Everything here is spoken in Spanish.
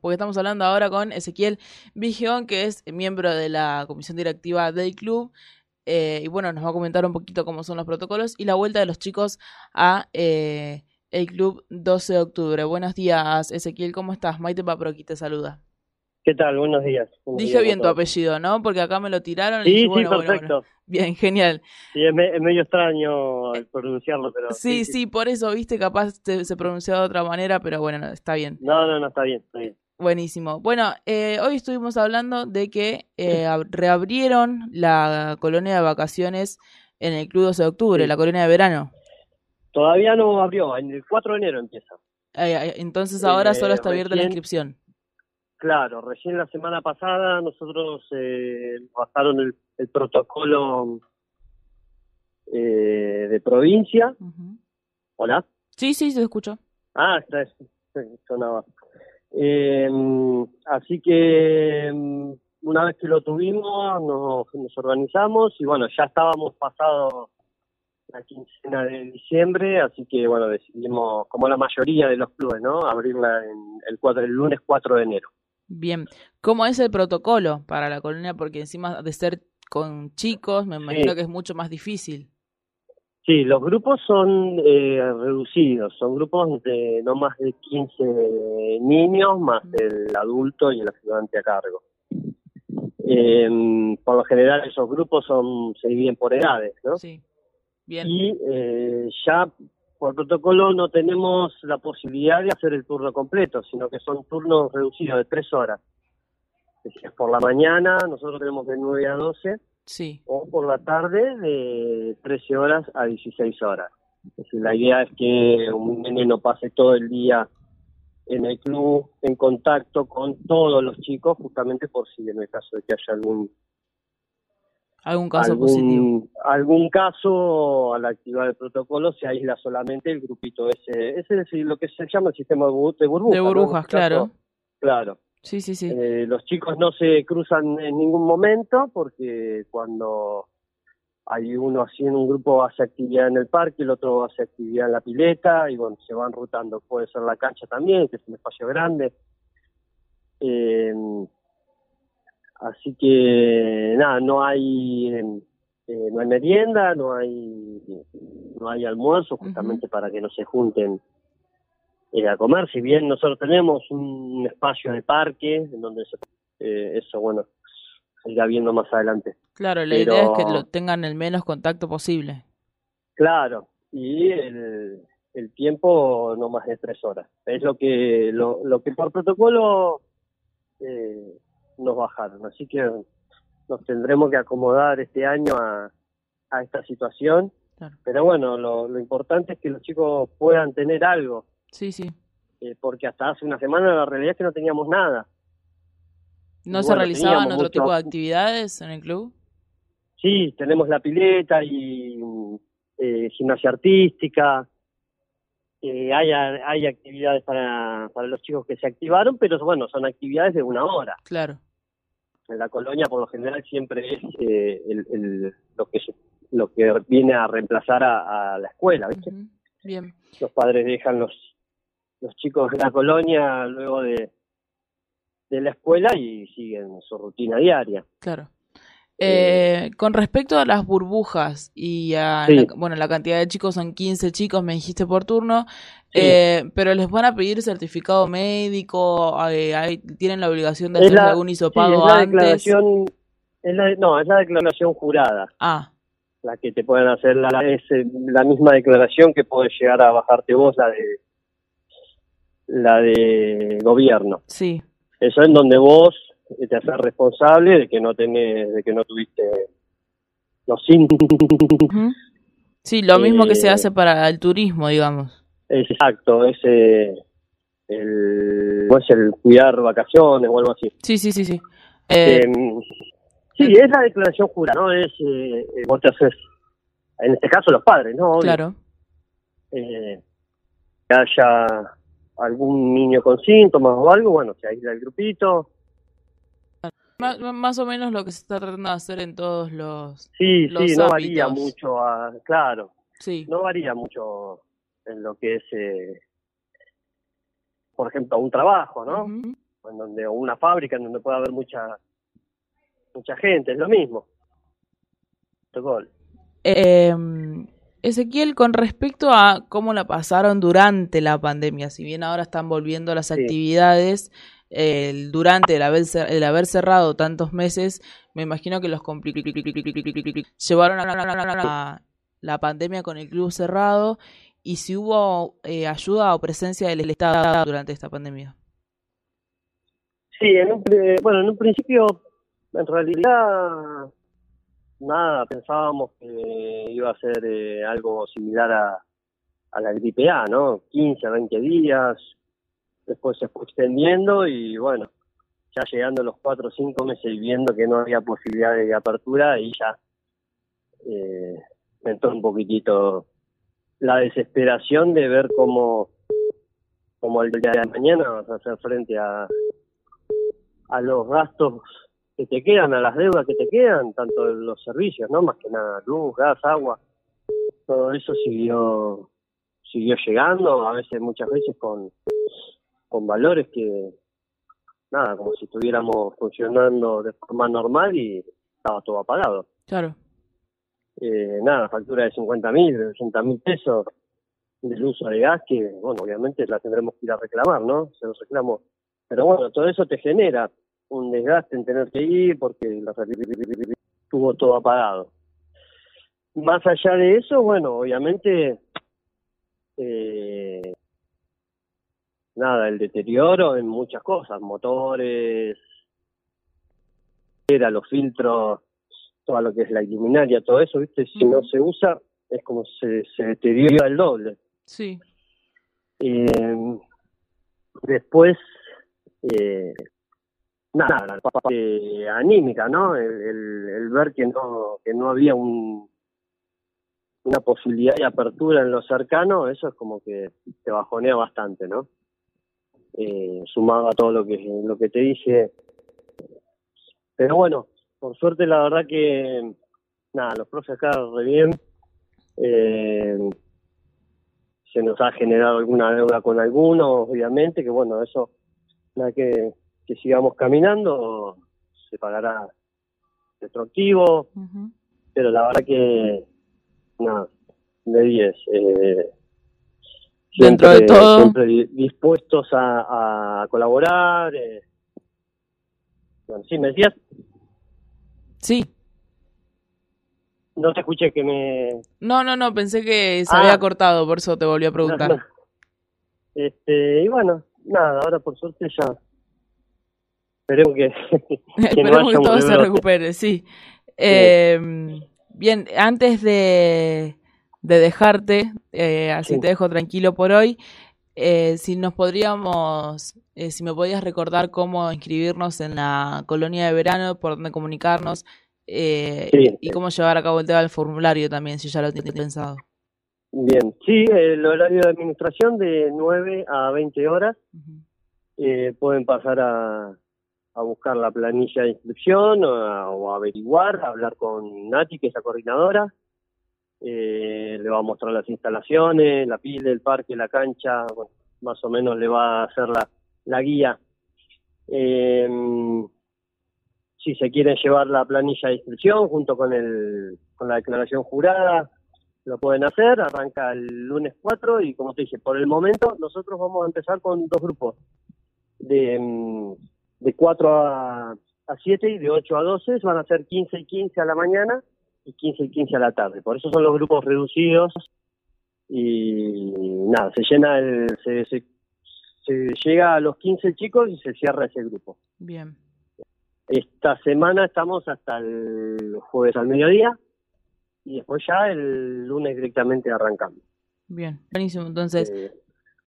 porque estamos hablando ahora con Ezequiel Vigeón, que es miembro de la comisión directiva del club. Eh, y bueno, nos va a comentar un poquito cómo son los protocolos y la vuelta de los chicos a eh, el club 12 de octubre. Buenos días, Ezequiel, ¿cómo estás? Maite Paproqui te saluda. ¿Qué tal? Buenos días. Dije bien tu apellido, ¿no? Porque acá me lo tiraron. Sí, y sí, bueno, perfecto. Bien, genial. Sí, es, medio extraño pronunciarlo, pero... Sí, sí, por eso, viste, capaz se, pronuncia de otra manera, pero bueno, está bien. No, no, no, está bien, está bien. Buenísimo. Bueno, eh, hoy estuvimos hablando de que eh, reabrieron la colonia de vacaciones en el Club 12 de octubre, la colonia de verano. Todavía no abrió, en el 4 de enero empieza. entonces ahora solo está abierta la inscripción. Claro, recién la semana pasada nosotros eh, bajaron el, protocolo eh, de provincia. ¿Hola? Sí, sí, se escucho. Ah, está, sonaba. Eh, así que mm, una vez que lo tuvimos, nos, nos organizamos y bueno, ya estábamos pasados la quincena de diciembre, así que bueno, decidimos, como la mayoría de los clubes, ¿no? Abrirla en el, cuatro, el lunes 4 de enero. Bien, ¿cómo es el protocolo para la colonia? Porque encima de ser con chicos, me imagino que es mucho más difícil. Sí, los grupos son eh, reducidos, son grupos de no más de 15 niños, más el adulto y el ayudante a cargo. Eh, por lo general esos grupos son se dividen por edades, ¿no? Sí. Bien. Y eh, ya por protocolo no tenemos la posibilidad de hacer el turno completo, sino que son turnos reducidos de tres horas. Es por la mañana nosotros tenemos de 9 a 12, sí. o por la tarde de 13 horas a 16 horas. Es decir, la idea es que un nene no pase todo el día en el club en contacto con todos los chicos, justamente por si en el caso de que haya algún algún caso positivo. Algún caso al activar el protocolo se aísla solamente el grupito ese. Ese es lo que se llama el sistema de burbujas. De burbujas, claro. claro. Sí, sí, sí. Eh, los chicos no se cruzan en ningún momento porque cuando hay uno así en un grupo hace actividad en el parque, el otro hace actividad en la pileta y bueno, se van rotando. Puede ser la cancha también, que es un espacio grande. Eh, Así que nada, no hay eh, no hay merienda, no hay no hay almuerzo justamente para que no se junten eh, a comer. Si bien nosotros tenemos un espacio de parque en donde se, eh, eso bueno se irá viendo más adelante. Claro, la idea es que lo tengan el menos contacto posible. Claro, y el, el tiempo no más de tres horas. Es lo que lo, lo que por protocolo eh, nos bajaron. Así que nos tendremos que acomodar este año a, a esta situación. Pero bueno, lo, lo, importante es que los chicos puedan tener algo. Sí, sí. Eh, porque hasta hace una semana la realidad es que no teníamos nada. ¿No se realizaban otro tipo de actividades en el club? Sí, tenemos la pileta y eh, gimnasia artística, eh, hay, hay actividades para, para los chicos que se activaron, pero bueno, son actividades de una hora. Claro. En la colonia, por lo general, siempre es eh, el, lo que lo que viene a reemplazar a, la escuela, ¿viste? Bien. Los padres dejan los los chicos de la colonia luego de de la escuela y siguen su rutina diaria. Claro. Eh, con respecto a las burbujas y a, la, bueno, la cantidad de chicos son 15 chicos, me dijiste por turno, eh, pero les van a pedir certificado médico, eh, tienen la obligación de hacer algún hisopado la antes. Declaración, es la, no, es la declaración jurada. Ah. La que te pueden hacer, la, es la misma declaración que puede llegar a bajarte vos, la de la de gobierno. Sí. Eso es donde vos te haces responsable de que no tenés, de que no tuviste los síntomas. Sí, lo mismo que se eh, hace para el turismo, digamos. Exacto, ese el, es el cuidar vacaciones o algo así. Sí, sí, sí, sí. Eh, em, sí, es la declaración jura, ¿no? Es, eh, vos te haces, en este caso los padres, ¿no? Claro. Eh, que haya algún niño con síntomas o algo, bueno, se aísla el grupito, más, o menos lo que se está tratando de hacer en todos los. Sí, sí, no varía mucho, claro. Sí. No varía mucho en lo que es, eh, por ejemplo, un trabajo, ¿no? en donde o una fábrica en donde pueda haber mucha mucha gente, es lo mismo. Eh, Ezequiel, con respecto a cómo la pasaron durante la pandemia, si bien ahora están volviendo las actividades, durante el haber, el haber, cerrado tantos meses, me imagino que los llevaron a la, pandemia con el club cerrado y si hubo eh, ayuda o presencia del Estado durante esta pandemia. Sí, en un, bueno, en un principio, en realidad nada, pensábamos que iba a ser eh, algo similar a, a la gripe A, ¿no? 15 20 días, después se fue extendiendo y bueno, ya llegando los 4 o 5 meses y viendo que no había posibilidad de apertura y ya eh, entró un poquitito la desesperación de ver cómo, cómo el día de mañana vas a hacer frente a, a los gastos que te quedan, a las deudas que te quedan, tanto los servicios, ¿no? Más que nada, luz, gas, agua, todo eso siguió siguió llegando, a veces, muchas veces con, con valores que, nada, como si estuviéramos funcionando de forma normal y estaba todo apagado. Claro. Eh, nada, factura de 50 mil, de 80 mil pesos del uso de gas que, bueno, obviamente la tendremos que ir a reclamar, ¿no? Se los reclamo. Pero bueno, todo eso te genera un desgaste en tener que ir porque la estuvo todo apagado. Más allá de eso, bueno, obviamente, eh, nada, el deterioro en muchas cosas, motores, era los filtros, todo lo que es la iluminaria, todo eso, ¿viste? Si no se usa, es como se, se deteriora el doble. Sí. Eh, después, eh, nada, la parte anímica, ¿no? El, ver que no, que no había un, una posibilidad de apertura en lo cercano, eso es como que te bajonea bastante, ¿no? Eh, sumado a todo lo que, lo que te dije. Pero bueno, por suerte la verdad que, nada, los profes acá re bien. Eh, se nos ha generado alguna deuda con algunos, obviamente, que bueno, eso, nada que que sigamos caminando, se pagará retroactivo, pero la verdad que, nada, de 10. Eh, Dentro de todo. Siempre dispuestos a, colaborar. Eh. Bueno, sí, ¿me decías? Sí. No te escuché que me... No, no, no, pensé que se había ah. cortado, por eso te volví a preguntar. Este, y bueno, nada, ahora por suerte ya Esperemos que, Esperemos que todo se recupere, sí. Eh, bien, antes de, de dejarte, eh, así te dejo tranquilo por hoy, eh, si nos podríamos, si me podías recordar cómo inscribirnos en la colonia de verano, por dónde comunicarnos y cómo llevar a cabo el tema del formulario también, si ya lo tienes pensado. Bien, sí, el horario de administración de 9 a 20 horas. pueden pasar a, a buscar la planilla de inscripción o a, averiguar, a hablar con Nati, que es la coordinadora. Eh, le va a mostrar las instalaciones, la pila, el parque, la cancha, más o menos le va a hacer la, la guía. Eh, si se quiere llevar la planilla de inscripción junto con, el, con la declaración jurada, lo pueden hacer, arranca el lunes 4 y como te dije, por el momento nosotros vamos a empezar con dos grupos de mm, de 4 a, a 7 y de 8 a 12 van a ser 15 y 15 a la mañana y 15 y 15 a la tarde. Por eso son los grupos reducidos y nada, se llena el, se, se, llega a los 15 chicos y se cierra ese grupo. Bien. Esta semana estamos hasta el jueves al mediodía y después ya el lunes directamente arrancamos. Bien, buenísimo. Entonces, eh,